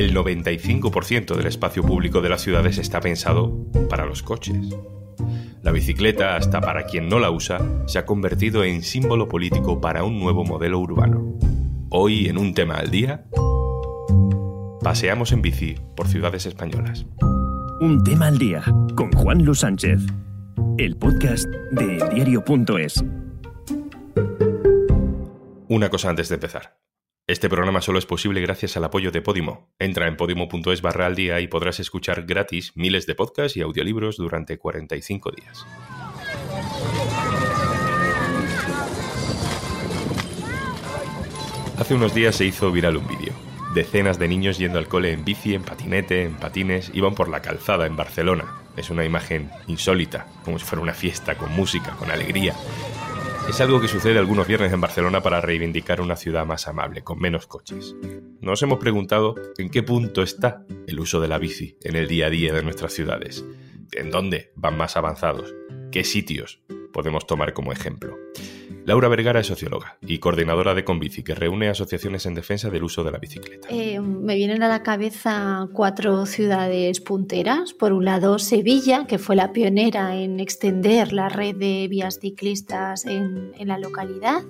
el 95% del espacio público de las ciudades está pensado para los coches. La bicicleta, hasta para quien no la usa, se ha convertido en símbolo político para un nuevo modelo urbano. Hoy, en un tema al día, paseamos en bici por ciudades españolas. Un tema al día con Juan Luis Sánchez, el podcast de diario.es. Una cosa antes de empezar. Este programa solo es posible gracias al apoyo de Podimo. Entra en podimo.es barra al día y podrás escuchar gratis miles de podcasts y audiolibros durante 45 días. Hace unos días se hizo viral un vídeo. Decenas de niños yendo al cole en bici, en patinete, en patines, iban por la calzada en Barcelona. Es una imagen insólita, como si fuera una fiesta, con música, con alegría. Es algo que sucede algunos viernes en Barcelona para reivindicar una ciudad más amable, con menos coches. Nos hemos preguntado en qué punto está el uso de la bici en el día a día de nuestras ciudades. ¿En dónde van más avanzados? ¿Qué sitios podemos tomar como ejemplo? Laura Vergara es socióloga y coordinadora de Conbici, que reúne asociaciones en defensa del uso de la bicicleta. Eh, me vienen a la cabeza cuatro ciudades punteras. Por un lado, Sevilla, que fue la pionera en extender la red de vías ciclistas en, en la localidad.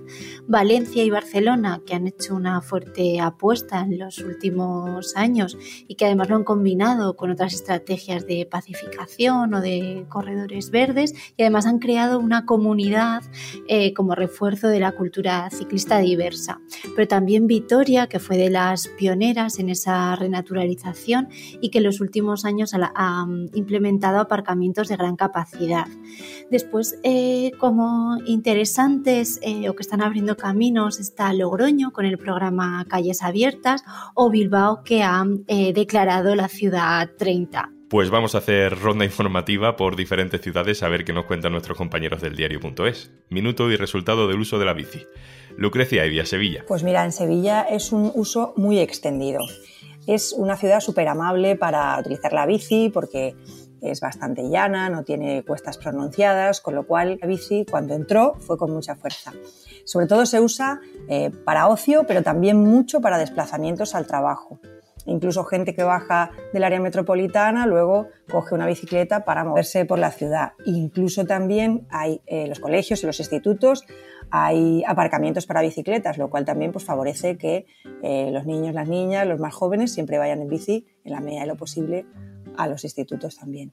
Valencia y Barcelona, que han hecho una fuerte apuesta en los últimos años y que además lo han combinado con otras estrategias de pacificación o de corredores verdes y además han creado una comunidad eh, como refuerzo de la cultura ciclista diversa. Pero también Vitoria, que fue de las pioneras en esa renaturalización y que en los últimos años ha implementado aparcamientos de gran capacidad. Después, eh, como interesantes eh, o que están abriendo caminos, está Logroño con el programa Calles Abiertas o Bilbao que ha eh, declarado la ciudad 30. Pues vamos a hacer ronda informativa por diferentes ciudades a ver qué nos cuentan nuestros compañeros del diario.es. Minuto y resultado del uso de la bici. Lucrecia Evia, Sevilla. Pues mira, en Sevilla es un uso muy extendido. Es una ciudad súper amable para utilizar la bici porque es bastante llana, no tiene cuestas pronunciadas, con lo cual la bici cuando entró fue con mucha fuerza. Sobre todo se usa eh, para ocio, pero también mucho para desplazamientos al trabajo. Incluso gente que baja del área metropolitana luego coge una bicicleta para moverse por la ciudad. Incluso también hay eh, los colegios y los institutos, hay aparcamientos para bicicletas, lo cual también pues, favorece que eh, los niños, las niñas, los más jóvenes siempre vayan en bici en la medida de lo posible a los institutos también.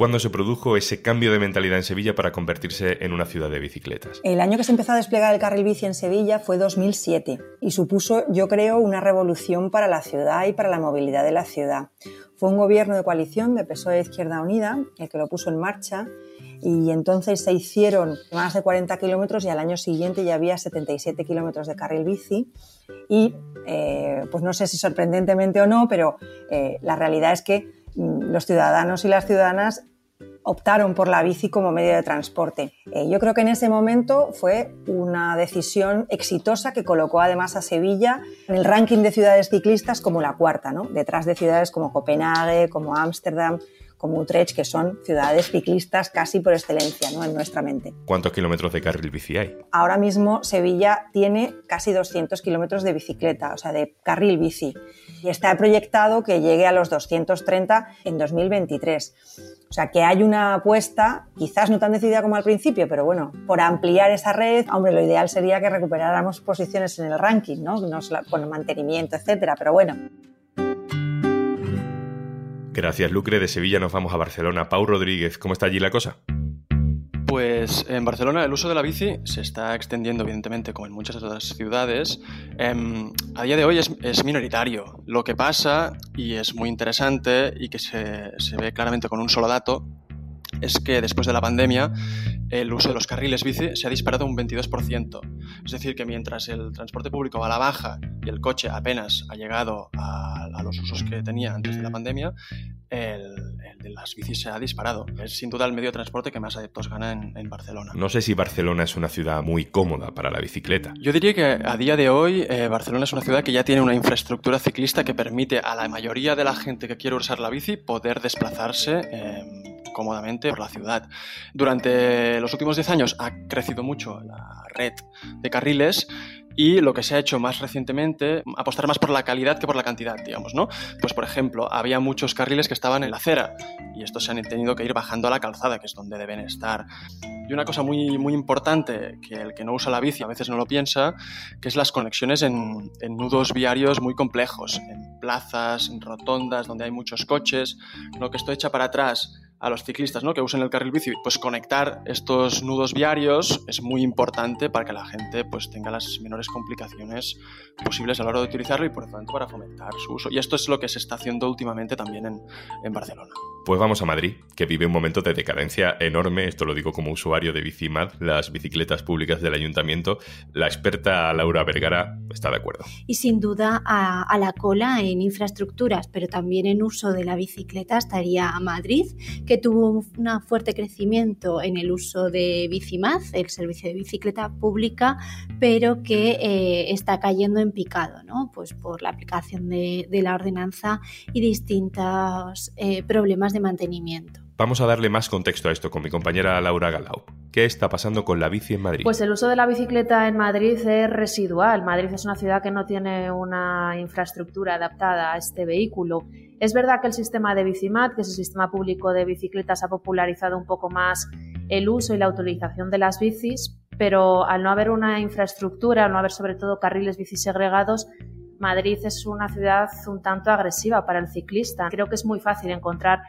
¿Cuándo se produjo ese cambio de mentalidad en Sevilla para convertirse en una ciudad de bicicletas? El año que se empezó a desplegar el carril bici en Sevilla fue 2007 y supuso, yo creo, una revolución para la ciudad y para la movilidad de la ciudad. Fue un gobierno de coalición de PSOE e Izquierda Unida el que lo puso en marcha y entonces se hicieron más de 40 kilómetros y al año siguiente ya había 77 kilómetros de carril bici y eh, pues no sé si sorprendentemente o no, pero eh, la realidad es que Mm, los ciudadanos y las ciudadanas optaron por la bici como medio de transporte. Eh, yo creo que en ese momento fue una decisión exitosa que colocó además a Sevilla en el ranking de ciudades ciclistas como la cuarta, ¿no? detrás de ciudades como Copenhague, como Ámsterdam, como Utrecht, que son ciudades ciclistas casi por excelencia ¿no? en nuestra mente. ¿Cuántos kilómetros de carril bici hay? Ahora mismo Sevilla tiene casi 200 kilómetros de bicicleta, o sea, de carril bici. Y está proyectado que llegue a los 230 en 2023. O sea, que hay una apuesta, quizás no tan decidida como al principio, pero bueno, por ampliar esa red, hombre, lo ideal sería que recuperáramos posiciones en el ranking, ¿no? no con mantenimiento, etcétera, pero bueno. Gracias, Lucre. De Sevilla nos vamos a Barcelona. Pau Rodríguez, ¿cómo está allí la cosa? Pues en Barcelona el uso de la bici se está extendiendo, evidentemente, como en muchas otras ciudades. Em, a día de hoy es, minoritario. Lo que pasa, y es muy interesante y que se, se ve claramente con un solo dato, es que después de la pandemia el uso de los carriles bici se ha disparado un 22%. Es decir, que mientras el transporte público va a la baja y el coche apenas ha llegado a, los usos que tenía antes de la pandemia, el, de las bicis se ha disparado. Es sin duda el medio de transporte que más adeptos gana en, Barcelona. No sé si Barcelona es una ciudad muy cómoda para la bicicleta. Yo diría que a día de hoy eh, Barcelona es una ciudad que ya tiene una infraestructura ciclista que permite a la mayoría de la gente que quiere usar la bici poder desplazarse. Eh, cómodamente por la ciudad. Durante los últimos 10 años ha crecido mucho la red de carriles y lo que se ha hecho más recientemente, apostar más por la calidad que por la cantidad, digamos, ¿no? Pues por ejemplo, había muchos carriles que estaban en la acera y estos se han tenido que ir bajando a la calzada, que es donde deben estar. Y una cosa muy, muy importante que el que no usa la bici a veces no lo piensa, que es las conexiones en, en nudos viarios muy complejos, en plazas, en rotondas, donde hay muchos coches, lo que esto echa para atrás a los ciclistas ¿no? que usen el carril bici, pues conectar estos nudos viarios es muy importante para que la gente pues, tenga las menores complicaciones posibles a la hora de utilizarlo y por lo tanto para fomentar su uso. Y esto es lo que se está haciendo últimamente también en, en Barcelona. Pues vamos a Madrid, que vive un momento de decadencia enorme, esto lo digo como usuario de Bicimad, las bicicletas públicas del ayuntamiento. La experta Laura Vergara está de acuerdo. Y sin duda a, a la cola en infraestructuras, pero también en uso de la bicicleta estaría Madrid, que tuvo un fuerte crecimiento en el uso de Bicimaz, el servicio de bicicleta pública, pero que eh, está cayendo en picado, ¿no? Pues por la aplicación de, la ordenanza y distintos eh, problemas de mantenimiento. Vamos a darle más contexto a esto con mi compañera Laura Galau. ¿Qué está pasando con la bici en Madrid? Pues el uso de la bicicleta en Madrid es residual. Madrid es una ciudad que no tiene una infraestructura adaptada a este vehículo. Es verdad que el sistema de Bicimat, que es el sistema público de bicicletas, ha popularizado un poco más el uso y la utilización de las bicis, pero al no haber una infraestructura, al no haber sobre todo carriles bici segregados, Madrid es una ciudad un tanto agresiva para el ciclista. Creo que es muy fácil encontrar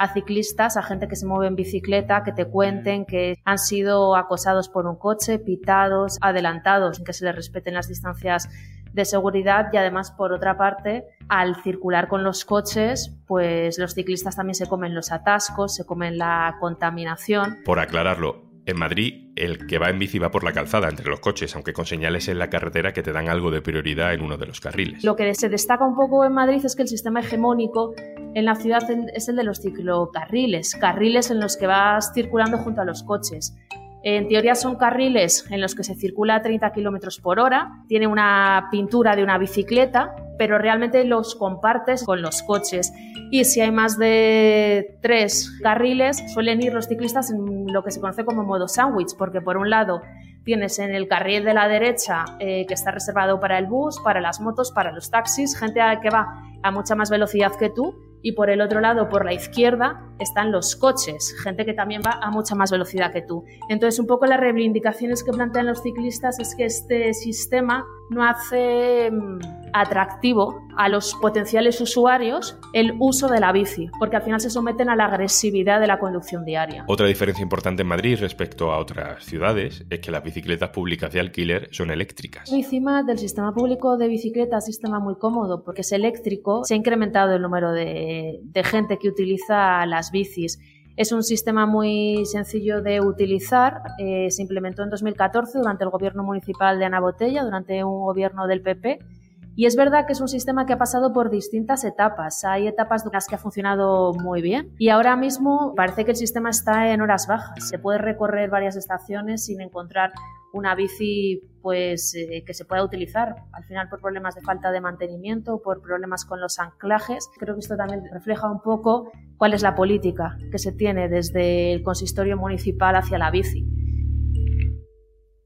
a ciclistas, a gente que se mueve en bicicleta, que te cuenten que han sido acosados por un coche, pitados, adelantados, sin que se les respeten las distancias de seguridad y además por otra parte al circular con los coches pues los ciclistas también se comen los atascos se comen la contaminación por aclararlo en Madrid, el que va en bici va por la calzada entre los coches, aunque con señales en la carretera que te dan algo de prioridad en uno de los carriles. Lo que se destaca un poco en Madrid es que el sistema hegemónico en la ciudad es el de los ciclocarriles, carriles en los que vas circulando junto a los coches. En teoría son carriles en los que se circula a 30 kilómetros por hora, tiene una pintura de una bicicleta, pero realmente los compartes con los coches. Y si hay más de tres carriles, suelen ir los ciclistas en lo que se conoce como modo sándwich, porque por un lado tienes en el carril de la derecha eh, que está reservado para el bus, para las motos, para los taxis, gente que va a mucha más velocidad que tú y por el otro lado, por la izquierda, están los coches, gente que también va a mucha más velocidad que tú. Entonces, un poco las reivindicaciones que plantean los ciclistas es que este sistema no hace mm, atractivo a los potenciales usuarios el uso de la bici, porque al final se someten a la agresividad de la conducción diaria. Otra diferencia importante en Madrid respecto a otras ciudades es que las bicicletas públicas de alquiler son eléctricas. Encima del sistema público de bicicletas, sistema muy cómodo porque es eléctrico, se ha incrementado el número de, de gente que utiliza las bicis. Es un sistema muy sencillo de utilizar. Eh, se implementó en 2014 durante el gobierno municipal de Ana Botella, durante un gobierno del PP. Y es verdad que es un sistema que ha pasado por distintas etapas. Hay etapas en las que ha funcionado muy bien y ahora mismo parece que el sistema está en horas bajas. Se puede recorrer varias estaciones sin encontrar una bici pues eh, que se pueda utilizar al final por problemas de falta de mantenimiento por problemas con los anclajes creo que esto también refleja un poco cuál es la política que se tiene desde el consistorio municipal hacia la bici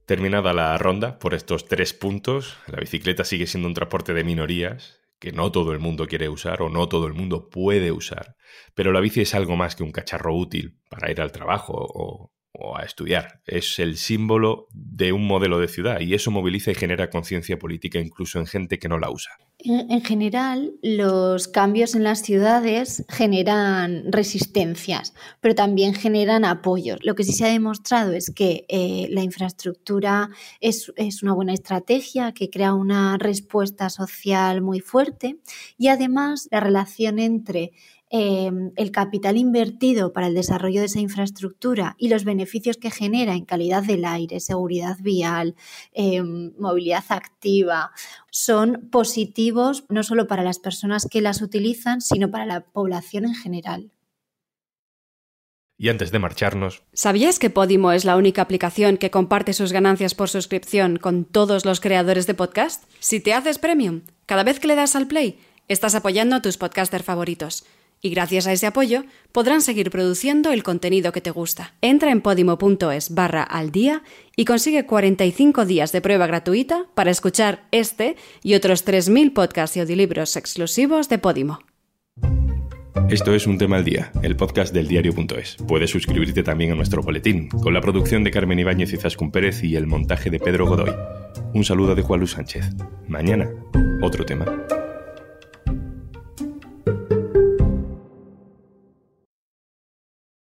Terminada la ronda por estos tres puntos, la bicicleta sigue siendo un transporte de minorías que no todo el mundo quiere usar o no todo el mundo puede usar, pero la bici es algo más que un cacharro útil para ir al trabajo o, o a estudiar. Es el símbolo de un modelo de ciudad y eso moviliza y genera conciencia política incluso en gente que no la usa. En general, los cambios en las ciudades generan resistencias, pero también generan apoyos. Lo que sí se ha demostrado es que eh, la infraestructura es, es, una buena estrategia que crea una respuesta social muy fuerte y además la relación entre eh, el capital invertido para el desarrollo de esa infraestructura y los beneficios que genera en calidad del aire, seguridad vial, eh, movilidad activa, son positivos no solo para las personas que las utilizan, sino para la población en general. Y antes de marcharnos... ¿Sabías que Podimo es la única aplicación que comparte sus ganancias por suscripción con todos los creadores de podcast? Si te haces premium, cada vez que le das al play, estás apoyando a tus podcasters favoritos. Y gracias a ese apoyo podrán seguir produciendo el contenido que te gusta. Entra en podimo.es barra al día y consigue 45 días de prueba gratuita para escuchar este y otros 3.000 podcasts y audiolibros exclusivos de Podimo. Esto es Un Tema al Día, el podcast del diario.es. Puedes suscribirte también a nuestro boletín, con la producción de Carmen Ibáñez y Zascun Pérez y el montaje de Pedro Godoy. Un saludo de Juan Luis Sánchez. Mañana, otro tema.